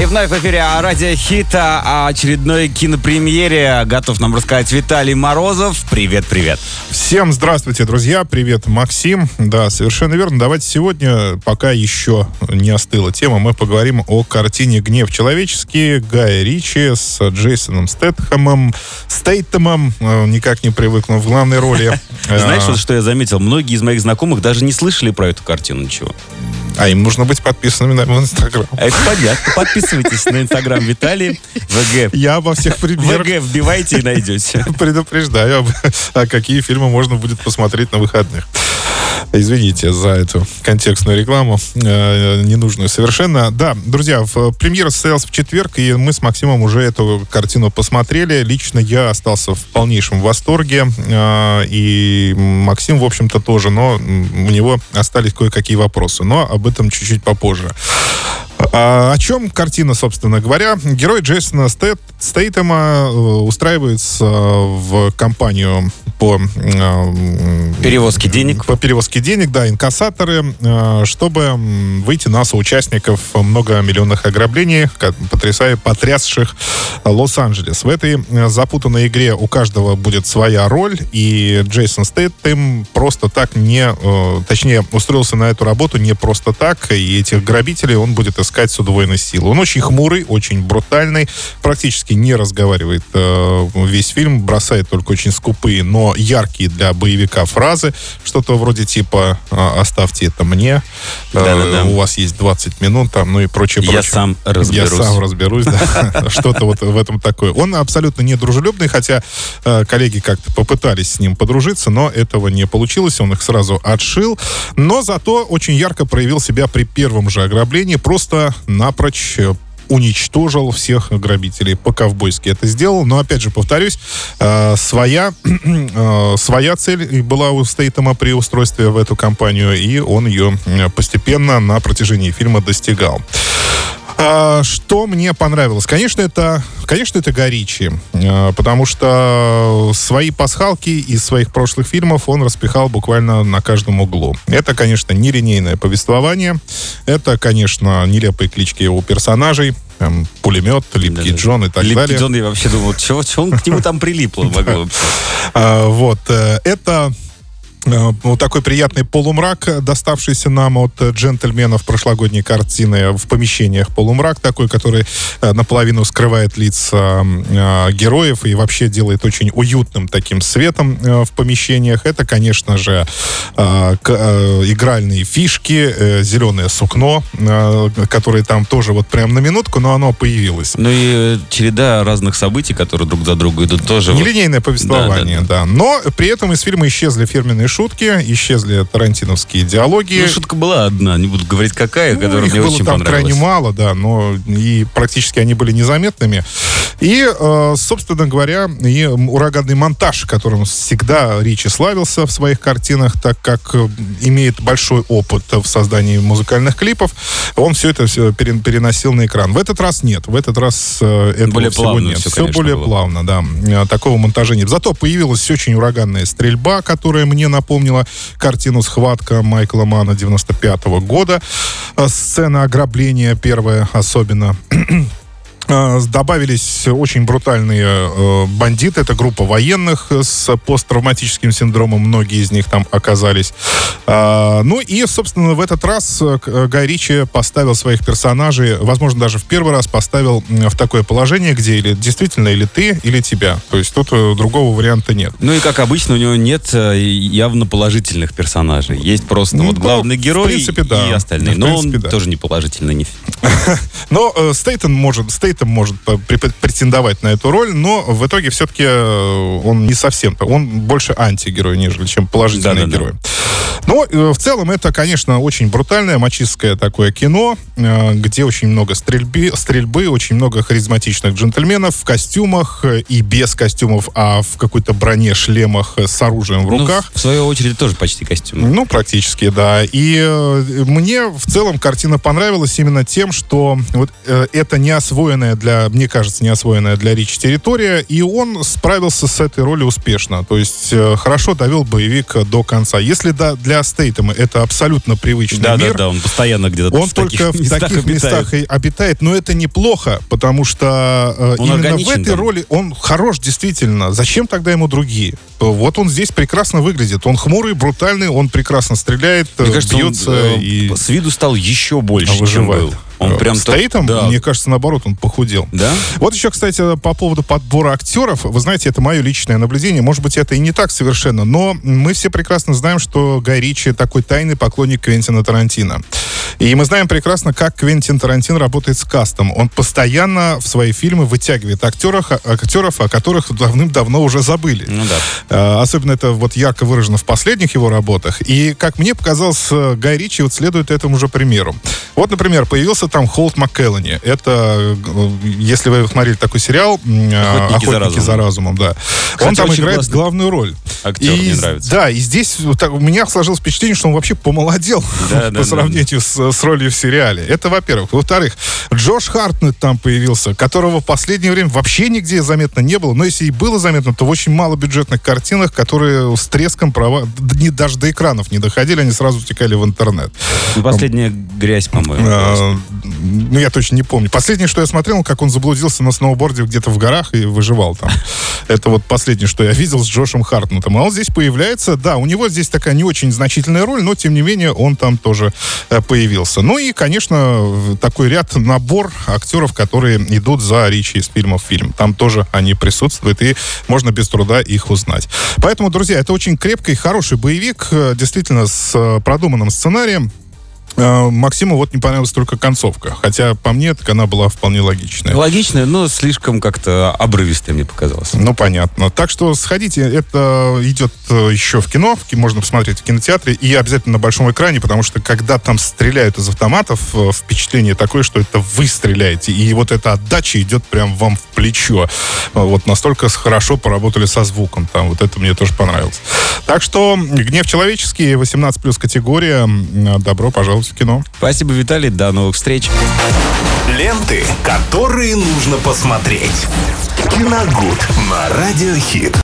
И вновь в эфире радио Хита о очередной кинопремьере. Готов нам рассказать Виталий Морозов. Привет, привет. Всем здравствуйте, друзья. Привет, Максим. Да, совершенно верно. Давайте сегодня, пока еще не остыла тема, мы поговорим о картине «Гнев человеческий» Гая Ричи с Джейсоном Стэтхэмом. Стейтемом, э, никак не привыкну, в главной роли. Знаешь, вот что я заметил? Многие из моих знакомых даже не слышали про эту картину ничего. А им нужно быть подписанными на Инстаграм. Это понятно. Подписывайтесь на Инстаграм Виталий ВГ. Я обо всех премьерах ВГ вбивайте и найдете. предупреждаю, а какие фильмы можно будет посмотреть на выходных. Извините за эту контекстную рекламу, э, ненужную совершенно. Да, друзья, в, премьера состоялась в четверг, и мы с Максимом уже эту картину посмотрели. Лично я остался в полнейшем восторге, э, и Максим, в общем-то, тоже, но у него остались кое-какие вопросы, но об этом чуть-чуть попозже. А, о чем картина, собственно говоря? Герой Джейсона Стейтема э, устраивается в компанию по э, перевозке денег. По перевозке денег, да, инкассаторы, э, чтобы выйти на соучастников многомиллионных ограблений, потрясая, потрясших Лос-Анджелес. В этой запутанной игре у каждого будет своя роль, и Джейсон Стейтем просто так не, точнее, устроился на эту работу не просто так, и этих грабителей он будет искать с удвоенной силой. Он очень хмурый, очень брутальный, практически не разговаривает э, весь фильм, бросает только очень скупые, но яркие для боевика фразы. Что-то вроде типа э, «оставьте это мне», э, «у вас есть 20 минут», там, ну и прочее, прочее. Я сам разберусь. Я сам разберусь, да. Что-то вот в этом такое. Он абсолютно недружелюбный, хотя э, коллеги как-то попытались с ним подружиться, но этого не получилось, он их сразу отшил. Но зато очень ярко проявил себя при первом же ограблении, просто напрочь э, уничтожил всех грабителей. По-ковбойски это сделал. Но, опять же, повторюсь, э, своя, э, своя цель была у Стейтема при устройстве в эту компанию, и он ее постепенно на протяжении фильма достигал. А, что мне понравилось? Конечно, это, конечно, это Горичи, а, потому что свои пасхалки из своих прошлых фильмов он распихал буквально на каждом углу. Это, конечно, нелинейное повествование, это, конечно, нелепые клички у персонажей, там, пулемет, Липкий да, Джон и так Липкий далее. Джон, я вообще думал, чего, чего он к нему там прилипло могло а, Вот, э, это вот такой приятный полумрак, доставшийся нам от джентльменов прошлогодней картины в помещениях. Полумрак такой, который э, наполовину скрывает лица э, героев и вообще делает очень уютным таким светом в помещениях. Это, конечно же, игральные фишки, зеленое сукно, которое там тоже вот прям на минутку, но оно появилось. Ну и череда разных событий, которые друг за другом идут тоже. Нелинейное повествование, да, да, да. да. Но при этом из фильма исчезли фирменные шутки, исчезли тарантиновские диалоги. Ну, шутка была одна, не буду говорить какая, ну, которая мне очень там крайне мало, да, но и практически они были незаметными. И, э, собственно говоря, и ураганный монтаж, которым всегда Ричи славился в своих картинах, так как э, имеет большой опыт в создании музыкальных клипов, он все это все переносил на экран. В этот раз нет, в этот раз э, этого более всего нет. Все, все более было. плавно, да. Такого монтажа нет. Зато появилась очень ураганная стрельба, которая мне напомнила картину «Схватка» Майкла Мана 95 -го года. Сцена ограбления первая особенно добавились очень брутальные э, бандиты. Это группа военных с посттравматическим синдромом. Многие из них там оказались. А, ну и, собственно, в этот раз э, э, Гай Ричи поставил своих персонажей, возможно, даже в первый раз поставил в такое положение, где или действительно или ты, или тебя. То есть тут другого варианта нет. Ну и, как обычно, у него нет явно положительных персонажей. Есть просто ну, вот главный герой принципе, да. и остальные. Но принципе, он да. тоже не положительный. Но Стейтон может, Стейтон этом может претендовать на эту роль, но в итоге все-таки э, он не совсем, он больше антигерой, нежели чем положительный да, да, герой. Да. Но э, в целом это, конечно, очень брутальное, мачистское такое кино, э, где очень много стрельбы, стрельбы, очень много харизматичных джентльменов в костюмах э, и без костюмов, а в какой-то броне, шлемах с оружием в ну, руках. Ну, в свою очередь тоже почти костюм. Ну, практически, да. И мне в целом картина понравилась именно тем, что вот это не освоенная для, мне кажется, не освоенная для Ричи территория, и он справился с этой ролью успешно. То есть хорошо довел боевик до конца. Если да, для Стейтема это абсолютно привычный да, мир. Да, да, он постоянно где-то Он в только в таких местах и обитает, но это неплохо, потому что э, именно в этой там. роли он хорош действительно. Зачем тогда ему другие? Вот он здесь прекрасно выглядит. Он хмурый, брутальный, он прекрасно стреляет, Мне кажется, бьется он, э, и... С виду стал еще больше, выживает. чем был. Он прям стоит там, да. мне кажется, наоборот, он похудел. Да? Вот еще, кстати, по поводу подбора актеров. Вы знаете, это мое личное наблюдение. Может быть, это и не так совершенно, но мы все прекрасно знаем, что Гай Ричи такой тайный поклонник Квентина Тарантино. И мы знаем прекрасно, как Квентин Тарантин работает с кастом. Он постоянно в свои фильмы вытягивает актеров, актеров о которых давным-давно уже забыли. Ну да. А, особенно это вот ярко выражено в последних его работах. И, как мне показалось, Гай Ричи вот следует этому же примеру. Вот, например, появился там Холт МакКеллани. Это, э, если вы смотрели такой сериал «Охотники, Охотники за, разумом. за разумом», да. Кстати, он там играет классный. главную роль. Актер, и, мне нравится. Да, и здесь так, у меня сложилось впечатление, что он вообще помолодел да, по да, сравнению да. С, с ролью в сериале. Это, во-первых. Во-вторых, Джош Хартнет там появился, которого в последнее время вообще нигде заметно не было. Но если и было заметно, то в очень малобюджетных картинах, которые с треском права... Не, даже до экранов не доходили, они сразу утекали в интернет. Ну, последняя грязь, по-моему. Ну, я точно не помню. Последнее, что я смотрел, как он заблудился на сноуборде где-то в горах и выживал там. Это вот последнее, что я видел с Джошем Хартнетом. А он здесь появляется. Да, у него здесь такая не очень значительная роль, но, тем не менее, он там тоже э, появился. Ну и, конечно, такой ряд, набор актеров, которые идут за Ричи из фильма в фильм. Там тоже они присутствуют, и можно без труда их узнать. Поэтому, друзья, это очень крепкий, хороший боевик, э, действительно, с э, продуманным сценарием. А, Максиму вот не понравилась только концовка. Хотя, по мне, так она была вполне логичная. Логичная, но слишком как-то обрывистая, мне показалось. Ну, понятно. Так что сходите, это идет э, еще в кино, можно посмотреть в кинотеатре, и обязательно на большом экране, потому что, когда там стреляют из автоматов, э, впечатление такое, что это вы стреляете, и вот эта отдача идет прям вам в плечо. Вот настолько хорошо поработали со звуком там. Вот это мне тоже понравилось. Так что «Гнев человеческий», 18 плюс категория. Добро пожаловать в кино. Спасибо, Виталий. До новых встреч. Ленты, которые нужно посмотреть. Киногуд на Радиохит.